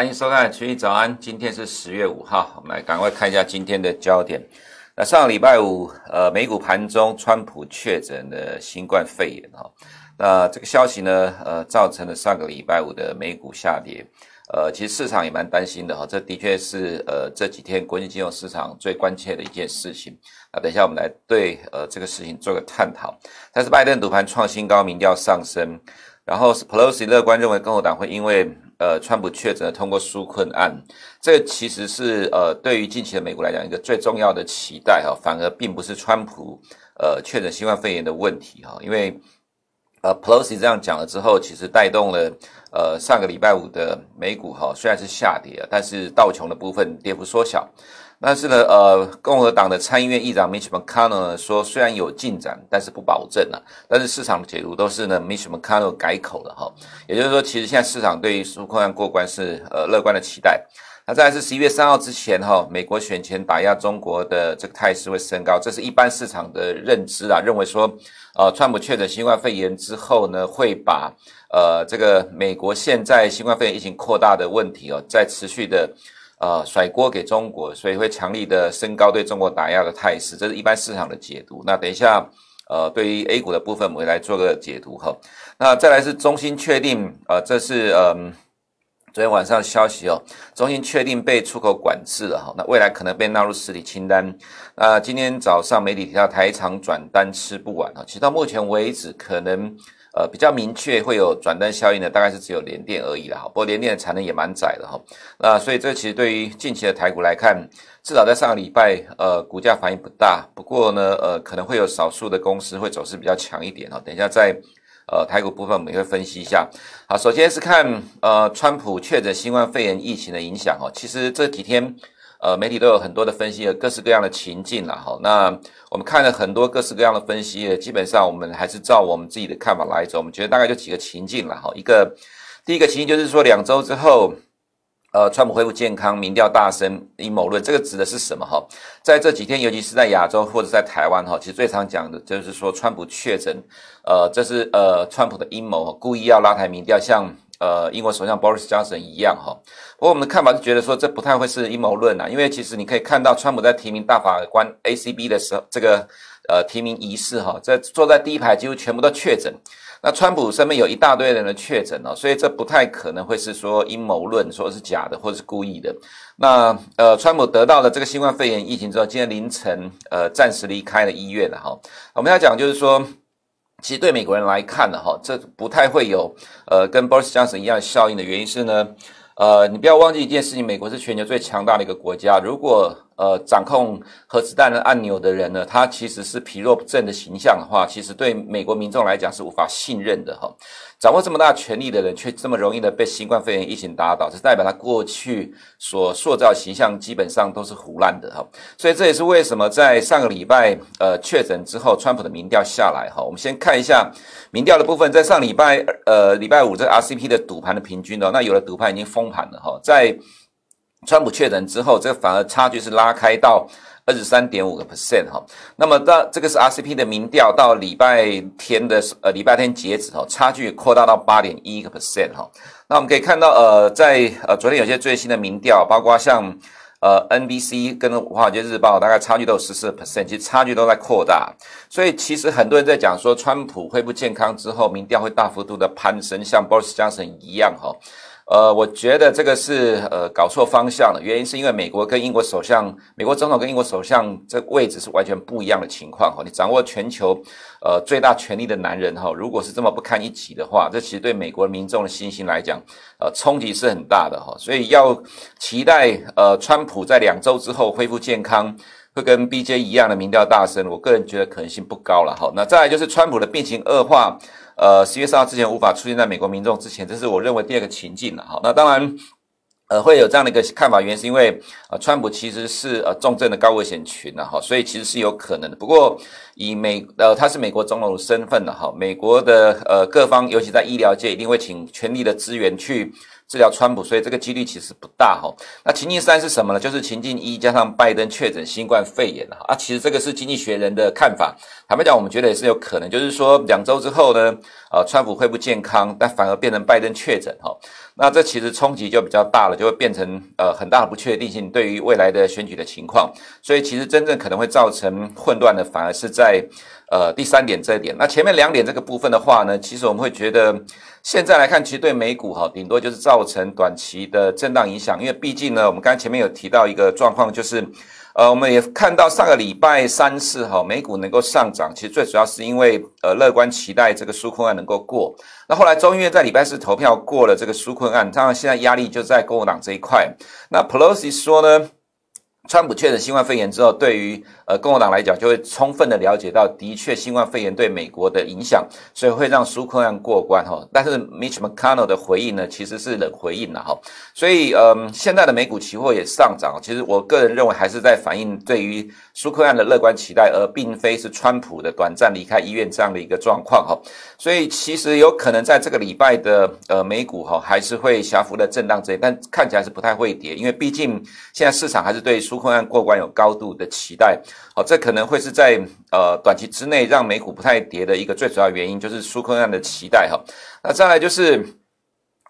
欢迎收看《群益早安》，今天是十月五号，我们来赶快看一下今天的焦点。那上个礼拜五，呃，美股盘中，川普确诊的新冠肺炎哈，那这个消息呢，呃，造成了上个礼拜五的美股下跌。呃，其实市场也蛮担心的哈，这的确是呃这几天国际金融市场最关切的一件事情。那等一下我们来对呃这个事情做个探讨。但是拜登赌盘创新高，民调上升，然后 Pelosi 乐观认为共和党会因为呃，川普确诊通过纾困案，这其实是呃，对于近期的美国来讲一个最重要的期待哈，反而并不是川普呃确诊新冠肺炎的问题哈，因为呃，Pelosi 这样讲了之后，其实带动了呃上个礼拜五的美股哈，虽然是下跌，但是道琼的部分跌幅缩小。但是呢，呃，共和党的参议院议长 Mitch McConnell 呢说，虽然有进展，但是不保证啊。但是市场的解读都是呢，Mitch McConnell 改口了哈。也就是说，其实现在市场对于纾困案过关是呃乐观的期待。那再是十一月三号之前哈，美国选前打压中国的这个态势会升高，这是一般市场的认知啊，认为说，呃，川普确诊新冠肺炎之后呢，会把呃这个美国现在新冠肺炎疫情扩大的问题哦，在持续的。呃，甩锅给中国，所以会强力的升高对中国打压的态势，这是一般市场的解读。那等一下，呃，对于 A 股的部分，我们来做个解读哈。那再来是中心确定，呃，这是嗯昨天晚上的消息哦，中心确定被出口管制了哈，那未来可能被纳入实体清单。那今天早上媒体提到台厂转单吃不完啊，其实到目前为止可能。呃，比较明确会有转单效应的，大概是只有联电而已了哈。不过联电的产能也蛮窄的哈。那所以这其实对于近期的台股来看，至少在上个礼拜，呃，股价反应不大。不过呢，呃，可能会有少数的公司会走势比较强一点哈。等一下在呃台股部分我们也会分析一下。好，首先是看呃川普确诊新冠肺炎疫情的影响哈。其实这几天。呃，媒体都有很多的分析，各式各样的情境了哈。那我们看了很多各式各样的分析，基本上我们还是照我们自己的看法来走。我们觉得大概就几个情境了哈。一个，第一个情境就是说，两周之后，呃，川普恢复健康，民调大升，阴谋论，这个指的是什么哈？在这几天，尤其是在亚洲或者在台湾哈，其实最常讲的就是说，川普确诊，呃，这是呃川普的阴谋，故意要拉抬民调，像。呃，英国首相 Boris Johnson 一样哈，不过我们的看法是觉得说这不太会是阴谋论呐，因为其实你可以看到川普在提名大法官 ACB 的时候，这个呃提名仪式哈，在坐在第一排几乎全部都确诊，那川普身边有一大堆人的确诊哦，所以这不太可能会是说阴谋论，说是假的或者是故意的。那呃，川普得到了这个新冠肺炎疫情之后，今天凌晨呃暂时离开了医院了哈。我们要讲就是说。其实对美国人来看呢，哈，这不太会有呃跟 Boris Johnson 一样效应的原因是呢，呃，你不要忘记一件事情，美国是全球最强大的一个国家，如果呃，掌控核子弹的按钮的人呢，他其实是疲弱不振的形象的话，其实对美国民众来讲是无法信任的哈。掌握这么大权力的人，却这么容易的被新冠肺炎疫情打倒，这代表他过去所塑造形象基本上都是胡烂的哈。所以这也是为什么在上个礼拜呃确诊之后，川普的民调下来哈。我们先看一下民调的部分，在上礼拜呃礼拜五这 RCP 的赌盘的平均哦，那有的赌盘已经封盘了哈，在。川普确诊之后，这个反而差距是拉开到二十三点五个 percent 哈。那么到这个是 RCP 的民调，到礼拜天的呃礼拜天截止哈，差距扩大到八点一个 percent 哈。那我们可以看到呃在呃昨天有些最新的民调，包括像呃 NBC 跟华尔街日报，大概差距都有十四个 percent，其实差距都在扩大。所以其实很多人在讲说，川普恢复健康之后，民调会大幅度的攀升，像 Boris Johnson 一样哈。呃，我觉得这个是呃搞错方向了。原因是因为美国跟英国首相，美国总统跟英国首相这位置是完全不一样的情况哈。你掌握全球呃最大权力的男人哈，如果是这么不堪一击的话，这其实对美国民众的信心来讲，呃冲击是很大的哈。所以要期待呃川普在两周之后恢复健康，会跟 BJ 一样的民调大升，我个人觉得可能性不高了哈。那再来就是川普的病情恶化。呃，十月三号之前无法出现在美国民众之前，这是我认为第二个情境了哈。那当然，呃，会有这样的一个看法，原因是因为呃，川普其实是呃重症的高危险群了哈，所以其实是有可能的。不过以美呃他是美国总统身份的哈，美国的呃各方，尤其在医疗界，一定会请全力的资源去治疗川普，所以这个几率其实不大哈。那情境三是什么呢？就是情境一加上拜登确诊新冠肺炎了啊。其实这个是经济学人的看法，坦白讲，我们觉得也是有可能，就是说两周之后呢，呃，川普恢复健康，但反而变成拜登确诊哈。那这其实冲击就比较大了，就会变成呃很大的不确定性对于未来的选举的情况。所以其实真正可能会造成混乱的，反而是在呃第三点这一点。那前面两点这个部分的话呢，其实我们会觉得。现在来看，其实对美股哈，顶多就是造成短期的震荡影响，因为毕竟呢，我们刚才前面有提到一个状况，就是，呃，我们也看到上个礼拜三四哈，美股能够上涨，其实最主要是因为呃乐观期待这个纾困案能够过。那后来众议院在礼拜四投票过了这个纾困案，当然现在压力就在共和党这一块。那 Pelosi 说呢，川普确诊新冠肺炎之后，对于呃，共和党来讲，就会充分的了解到，的确新冠肺炎对美国的影响，所以会让纾困案过关哈。但是 Mitch McConnell 的回应呢，其实是冷回应了哈。所以，嗯，现在的美股期货也上涨，其实我个人认为还是在反映对于纾困案的乐观期待，而并非是川普的短暂离开医院这样的一个状况哈。所以，其实有可能在这个礼拜的呃美股哈，还是会小幅的震荡这，但看起来是不太会跌，因为毕竟现在市场还是对纾困案过关有高度的期待。好，这可能会是在呃短期之内让美股不太跌的一个最主要原因，就是纾困案的期待哈。那再来就是，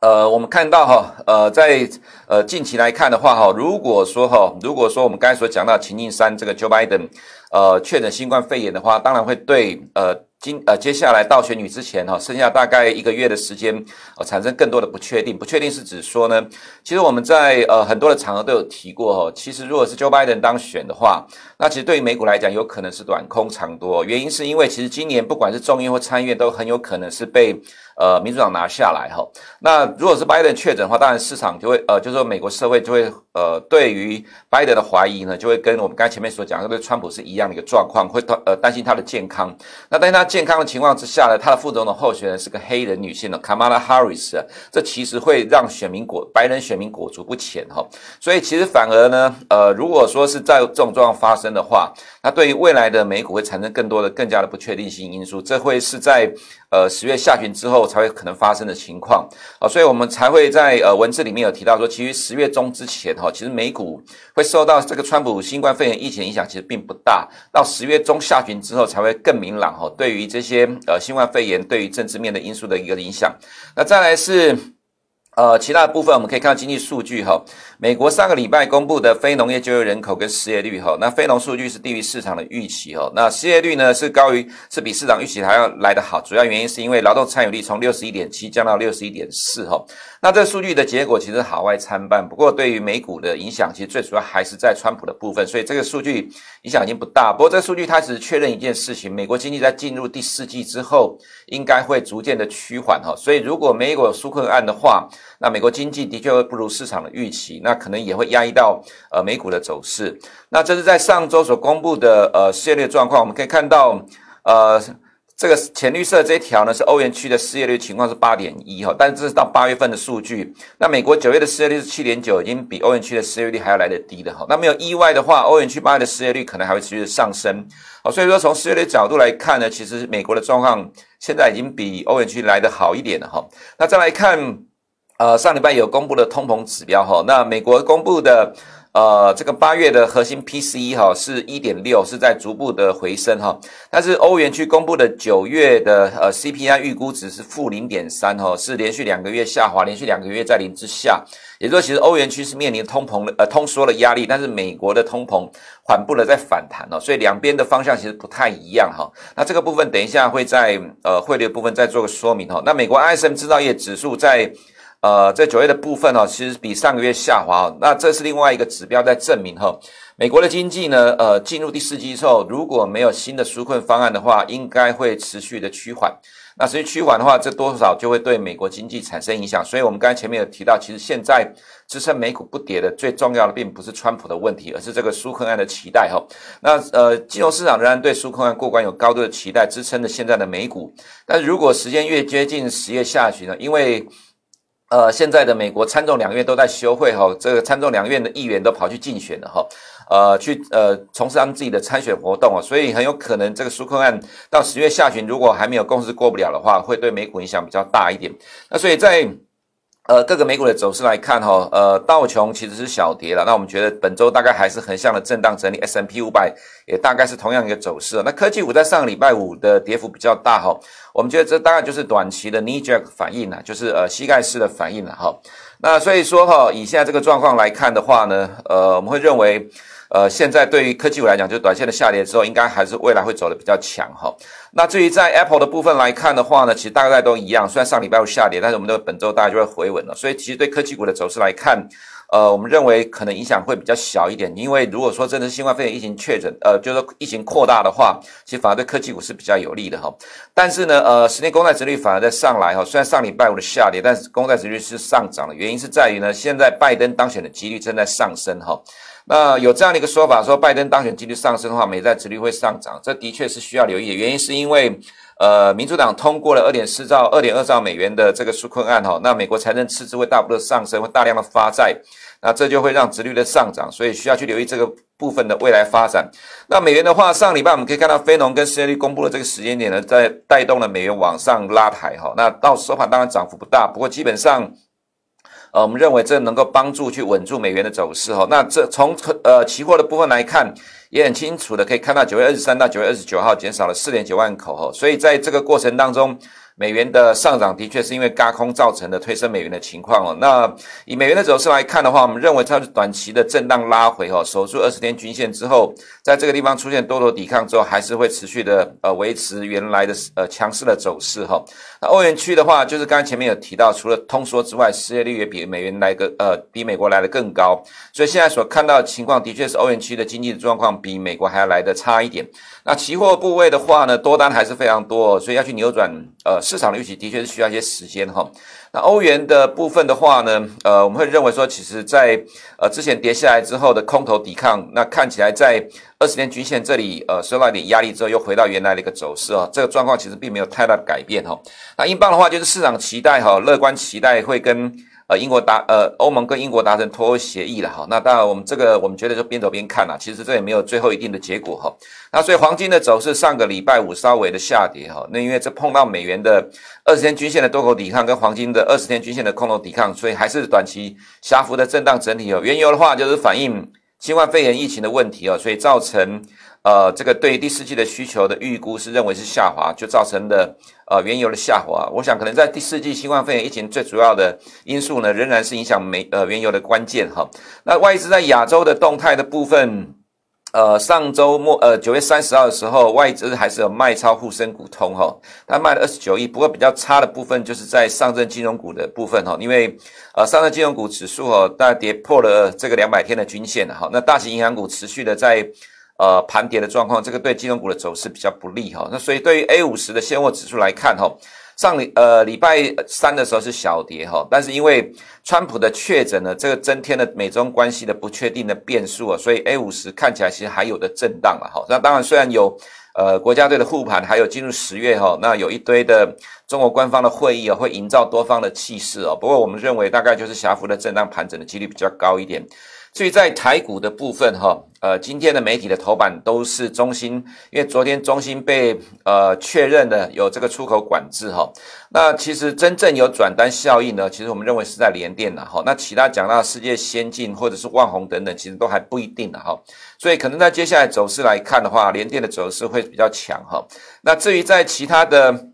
呃，我们看到哈，呃，在呃近期来看的话哈，如果说哈，如果说我们刚才所讲到情境三这个 Joe Biden 呃确诊新冠肺炎的话，当然会对呃。今呃，接下来到选举之前哈，剩下大概一个月的时间，呃，产生更多的不确定。不确定是指说呢，其实我们在呃很多的场合都有提过哈，其实如果是 Joe Biden 当选的话，那其实对于美股来讲，有可能是短空长多。原因是因为其实今年不管是众议或参议院，都很有可能是被。呃，民主党拿下来哈，那如果是 Biden 确诊的话，当然市场就会呃，就是说美国社会就会呃，对于 Biden 的怀疑呢，就会跟我们刚才前面所讲的对川普是一样的一个状况，会呃担心他的健康。那在他健康的情况之下呢，他的副总统候选人是个黑人女性的卡马拉·哈里斯这其实会让选民裹白人选民裹足不前哈。所以其实反而呢，呃，如果说是在这种状况发生的话，那对于未来的美股会产生更多的更加的不确定性因素，这会是在呃十月下旬之后。才会可能发生的情况啊，所以我们才会在呃文字里面有提到说，其实十月中之前哈，其实美股会受到这个川普新冠肺炎疫情影响，其实并不大。到十月中下旬之后，才会更明朗哈。对于这些呃新冠肺炎对于政治面的因素的一个影响，那再来是。呃，其他部分我们可以看到经济数据哈。美国上个礼拜公布的非农业就业人口跟失业率哈，那非农数据是低于市场的预期哈。那失业率呢是高于，是比市场预期还要来得好。主要原因是因为劳动参与率从六十一点七降到六十一点四哈。那这个数据的结果其实好坏参半，不过对于美股的影响，其实最主要还是在川普的部分，所以这个数据影响已经不大。不过这个数据它只是确认一件事情，美国经济在进入第四季之后，应该会逐渐的趋缓哈。所以如果美国有纾困案的话，那美国经济的确会不如市场的预期，那可能也会压抑到呃美股的走势。那这是在上周所公布的呃失业率状况，我们可以看到呃这个浅绿色这一条呢是欧元区的失业率情况是八点一哈，但是这是到八月份的数据。那美国九月的失业率是七点九，已经比欧元区的失业率还要来得低的哈。那没有意外的话，欧元区八月的失业率可能还会持续上升。好，所以说从失业率角度来看呢，其实美国的状况现在已经比欧元区来得好一点了哈。那再来看。呃，上礼拜有公布的通膨指标哈，那美国公布的呃这个八月的核心 PCE 哈是一点六，是在逐步的回升哈，但是欧元区公布的九月的呃 CPI 预估值是负零点三哈，是连续两个月下滑，连续两个月在零之下，也就是说其实欧元区是面临通膨的呃通缩的压力，但是美国的通膨缓步的在反弹哦，所以两边的方向其实不太一样哈。那这个部分等一下会在呃汇率部分再做个说明哈。那美国 ISM 制造业指数在呃，在九月的部分哦，其实比上个月下滑，那这是另外一个指标在证明哈，美国的经济呢，呃，进入第四季之后，如果没有新的纾困方案的话，应该会持续的趋缓。那持续趋缓的话，这多少就会对美国经济产生影响。所以，我们刚才前面有提到，其实现在支撑美股不跌的最重要的，并不是川普的问题，而是这个纾困案的期待哈。那呃，金融市场仍然对纾困案过关有高度的期待，支撑着现在的美股。但如果时间越接近十月下旬呢，因为呃，现在的美国参众两院都在休会哈，这个参众两院的议员都跑去竞选了哈，呃，去呃从事他们自己的参选活动啊，所以很有可能这个纾困案到十月下旬，如果还没有共识过不了的话，会对美股影响比较大一点。那所以在呃，各个美股的走势来看哈，呃，道琼其实是小跌了，那我们觉得本周大概还是横向的震荡整理，S&P 500也大概是同样一个走势。那科技股在上个礼拜五的跌幅比较大哈，我们觉得这大概就是短期的 knee jerk 反应了，就是呃膝盖式的反应了哈。那所以说哈，以现在这个状况来看的话呢，呃，我们会认为。呃，现在对于科技股来讲，就短线的下跌之后，应该还是未来会走得比较强哈。那至于在 Apple 的部分来看的话呢，其实大概都一样。虽然上礼拜五下跌，但是我们的本周大概就会回稳了。所以其实对科技股的走势来看，呃，我们认为可能影响会比较小一点。因为如果说真的是新冠肺炎疫情确诊，呃，就是说疫情扩大的话，其实反而对科技股是比较有利的哈。但是呢，呃，十年公债殖率反而在上来哈。虽然上礼拜五的下跌，但是公债殖率是上涨的，原因是在于呢，现在拜登当选的几率正在上升哈。那有这样的一个说法，说拜登当选几率上升的话，美债殖率会上涨，这的确是需要留意的。原因是因因为，呃，民主党通过了二点四兆、二点二兆美元的这个纾困案哈，那美国财政赤字会大幅的上升，会大量的发债，那这就会让殖率的上涨，所以需要去留意这个部分的未来发展。那美元的话，上礼拜我们可以看到非农跟失业率公布的这个时间点呢，在带动了美元往上拉抬哈。那到收盘当然涨幅不大，不过基本上。呃，我们认为这能够帮助去稳住美元的走势哈。那这从呃期货的部分来看，也很清楚的可以看到，九月二十三到九月二十九号减少了四点九万口哈。所以在这个过程当中。美元的上涨的确是因为轧空造成的推升美元的情况哦。那以美元的走势来看的话，我们认为它是短期的震荡拉回哈，守住二十天均线之后，在这个地方出现多头抵抗之后，还是会持续的呃维持原来的呃强势的走势哈。那欧元区的话，就是刚才前面有提到，除了通缩之外，失业率也比美元来个呃比美国来的更高，所以现在所看到的情况的确是欧元区的经济状况比美国还要来得差一点。那期货部位的话呢，多单还是非常多，所以要去扭转呃。市场的预期的确是需要一些时间哈。那欧元的部分的话呢，呃，我们会认为说，其实在呃之前跌下来之后的空头抵抗，那看起来在二十天均线这里呃受到一点压力之后，又回到原来的一个走势哦。这个状况其实并没有太大的改变哈。那英镑的话，就是市场期待哈，乐观期待会跟。呃，英国达呃，欧盟跟英国达成脱欧协议了哈，那当然我们这个我们觉得就边走边看啦，其实这也没有最后一定的结果哈。那所以黄金的走势上个礼拜五稍微的下跌哈，那因为这碰到美元的二十天均线的多头抵抗跟黄金的二十天均线的空头抵抗，所以还是短期狭幅的震荡整理哦。原油的话就是反映新冠肺炎疫情的问题哦，所以造成。呃，这个对第四季的需求的预估是认为是下滑，就造成的呃原油的下滑。我想可能在第四季新冠肺炎疫情最主要的因素呢，仍然是影响美呃原油的关键哈。那外资在亚洲的动态的部分，呃，上周末呃九月三十号的时候，外资还是有卖超沪深股通哈，它卖了二十九亿。不过比较差的部分就是在上证金融股的部分哈，因为呃上证金融股指数哦，大跌破了这个两百天的均线哈。那大型银行股持续的在。呃，盘跌的状况，这个对金融股的走势比较不利哈。那所以对于 A 五十的现货指数来看哈，上礼呃礼拜三的时候是小跌哈，但是因为川普的确诊呢，这个增添了美中关系的不确定的变数啊，所以 A 五十看起来其实还有的震荡了哈。那当然虽然有呃国家队的护盘，还有进入十月哈，那有一堆的中国官方的会议啊，会营造多方的气势哦。不过我们认为大概就是狭幅的震荡盘整的几率比较高一点。至于在台股的部分，哈，呃，今天的媒体的头版都是中芯，因为昨天中芯被呃确认的有这个出口管制，哈，那其实真正有转单效应呢，其实我们认为是在联电的，哈，那其他讲到世界先进或者是万宏等等，其实都还不一定的，哈，所以可能在接下来走势来看的话，联电的走势会比较强，哈，那至于在其他的。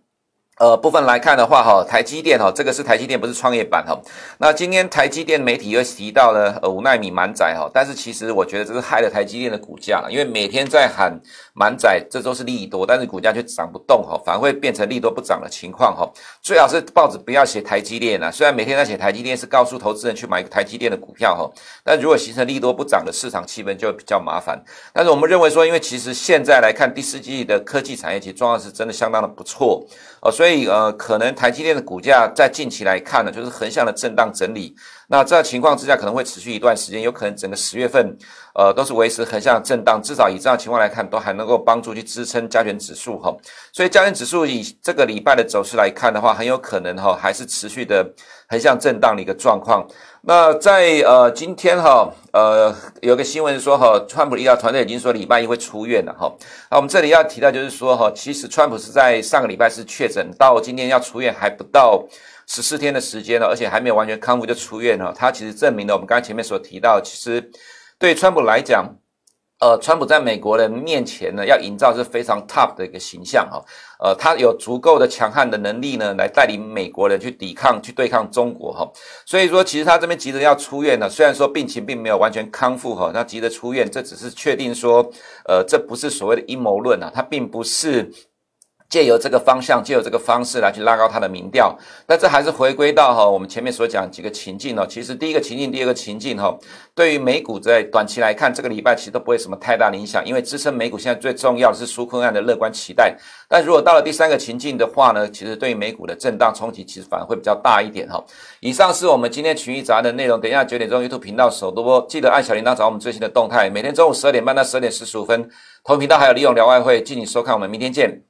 呃，部分来看的话，哈，台积电哈，这个是台积电，不是创业板哈。那今天台积电媒体又提到了呃五奈米满载哈，但是其实我觉得这是害了台积电的股价，因为每天在喊满载，这都是利多，但是股价却涨不动哈，反而会变成利多不涨的情况哈。最好是报纸不要写台积电啊，虽然每天在写台积电是告诉投资人去买台积电的股票哈，但如果形成利多不涨的市场气氛就比较麻烦。但是我们认为说，因为其实现在来看第四季的科技产业其实状况是真的相当的不错哦，所以。呃，可能台积电的股价在近期来看呢，就是横向的震荡整理。那这情况之下，可能会持续一段时间，有可能整个十月份，呃，都是维持横向震荡。至少以这样情况来看，都还能够帮助去支撑加权指数哈。所以加权指数以这个礼拜的走势来看的话，很有可能哈，还是持续的横向震荡的一个状况。那在呃今天哈，呃有个新闻说哈，川普医疗团队已经说礼拜一会出院了哈。那我们这里要提到就是说哈，其实川普是在上个礼拜是确诊，到今天要出院还不到十四天的时间了，而且还没有完全康复就出院了，他其实证明了我们刚才前面所提到，其实对川普来讲。呃，川普在美国人面前呢，要营造是非常 tough 的一个形象哈。呃，他有足够的强悍的能力呢，来带领美国人去抵抗、去对抗中国哈。所以说，其实他这边急着要出院呢，虽然说病情并没有完全康复哈，那急着出院，这只是确定说，呃，这不是所谓的阴谋论啊，他并不是。借由这个方向，借由这个方式来去拉高他的民调，但这还是回归到哈我们前面所讲几个情境哦。其实第一个情境，第二个情境哈，对于美股在短期来看，这个礼拜其实都不会什么太大的影响，因为支撑美股现在最重要的是纾困案的乐观期待。但如果到了第三个情境的话呢，其实对于美股的震荡冲击其实反而会比较大一点哈。以上是我们今天群益早安的内容，等一下九点钟 YouTube 频道首播，记得按小铃铛找我们最新的动态。每天中午十二点半到十二点四十五分，同频道还有利用聊外汇，敬请收看，我们明天见。